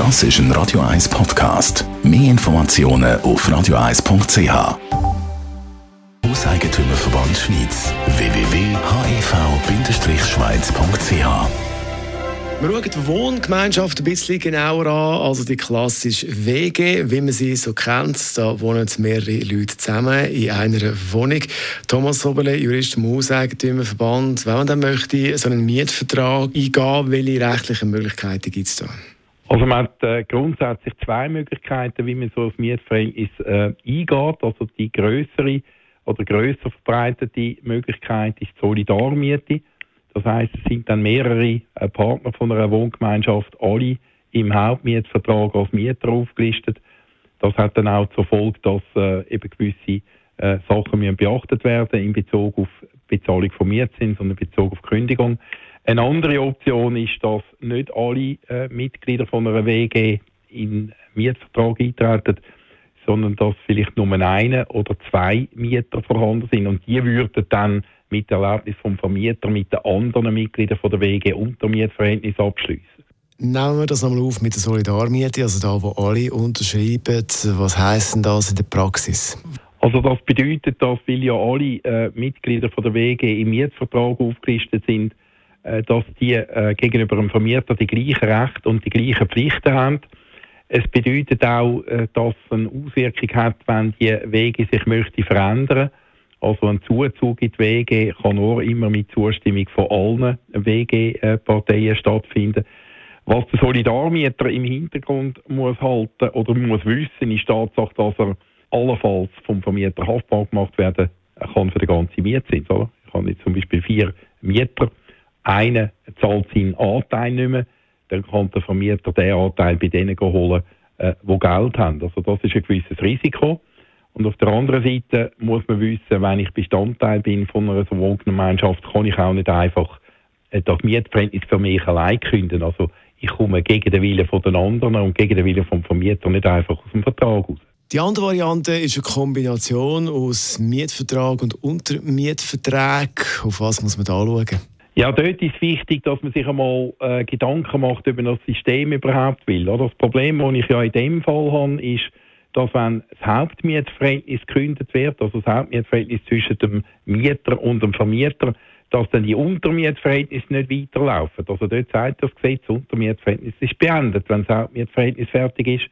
Das ist ein Radio 1 Podcast. Mehr Informationen auf radio1.ch. Hauseigentümerverband Schweiz. www.hev-schweiz.ch wir schauen die Wohngemeinschaft ein bisschen genauer an, also die klassische WG, wie man sie so kennt. Da wohnen mehrere Leute zusammen in einer Wohnung. Thomas Sobele, Jurist im Hauseigentümerverband. Wenn man dann möchte, so einen Mietvertrag eingehen, welche rechtlichen Möglichkeiten gibt es da? Also man hat äh, grundsätzlich zwei Möglichkeiten, wie man so ein Mietverhältnis äh, eingeht. Also die größere oder grösser verbreitete Möglichkeit ist die Solidarmiete. Das heißt, es sind dann mehrere äh, Partner von einer Wohngemeinschaft, alle im Hauptmietvertrag als Mieter aufgelistet. Das hat dann auch zur Folge, dass äh, eben gewisse äh, Sachen müssen beachtet werden in Bezug auf Bezahlung von Mietzins und in Bezug auf Kündigung. Eine andere Option ist, dass nicht alle äh, Mitglieder von einer WG in Mietvertrag eintreten, sondern dass vielleicht nur eine oder zwei Mieter vorhanden sind und die würden dann mit Erlaubnis vom Vermieter mit den anderen Mitgliedern von der WG Untermietverhältnis abschließen. Nehmen wir das nochmal auf mit der Solidarmiete, also da, wo alle unterschreiben. Was heisst denn das in der Praxis? Also das bedeutet, dass weil ja alle äh, Mitglieder von der WG im Mietvertrag aufgelistet sind, dass die äh, gegenüber dem Vermieter die gleichen Rechte und die gleichen Pflichten haben. Es bedeutet auch, äh, dass es eine Auswirkung hat, wenn die WG sich möchte verändern also ein Zuzug in die WG kann nur immer mit Zustimmung von allen WG-Parteien stattfinden. Was der Solidarmieter im Hintergrund muss halten oder muss wissen, ist die Tatsache, dass er allenfalls vom Vermieter haftbar gemacht werden kann für den ganzen Mietzins. Oder? Ich habe jetzt zum Beispiel vier Mieter, einer zahlt seinen Anteil nicht mehr, dann kann der Vermieter den Anteil bei denen holen, äh, die Geld haben. Also das ist ein gewisses Risiko. Und auf der anderen Seite muss man wissen, wenn ich Bestandteil bin von einer so Wohngemeinschaft, kann ich auch nicht einfach äh, das Mietverhältnis für mich allein künden. Also ich komme gegen den Willen von den anderen und gegen den Willen vom Vermieter nicht einfach aus dem Vertrag raus. Die andere Variante ist eine Kombination aus Mietvertrag und Untermietvertrag. Auf was muss man da schauen? Ja, dort ist wichtig, dass man sich einmal äh, Gedanken macht über das System überhaupt will. Oder? Das Problem, das ich ja in dem Fall habe, ist, dass wenn das Hauptmietverhältnis gekündigt wird, also das Hauptmietverhältnis zwischen dem Mieter und dem Vermieter, dass dann die Untermietverhältnisse nicht weiterlaufen. Also dort sagt das Gesetz, das Untermietverhältnis ist beendet, wenn das Hauptmietverhältnis fertig ist.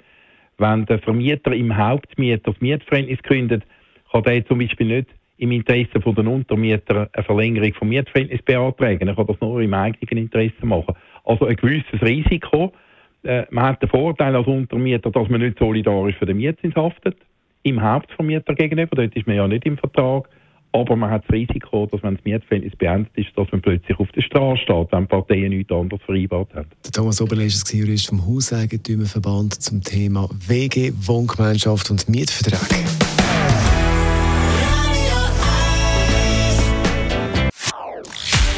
Wenn der Vermieter im Hauptmieter das Mietverhältnis kündet, kann er zum Beispiel nicht im Interesse von den Untermietern eine Verlängerung vom Mietverhältnis beantragen. Er kann das nur im eigenen Interesse machen. Also ein gewisses Risiko, äh, man hat den Vorteil als Untermieter, dass man nicht solidarisch für den Mietzins haftet, im Hauptvermieter gegenüber, dort ist man ja nicht im Vertrag, aber man hat das Risiko, dass wenn das Mietverhältnis beendet ist, dass man plötzlich auf der Straße steht, wenn Parteien nichts anderes vereinbart haben. Der Thomas Oberle ist Jurist vom Hauseigentümerverband zum Thema WG, Wohngemeinschaft und Mietvertrag.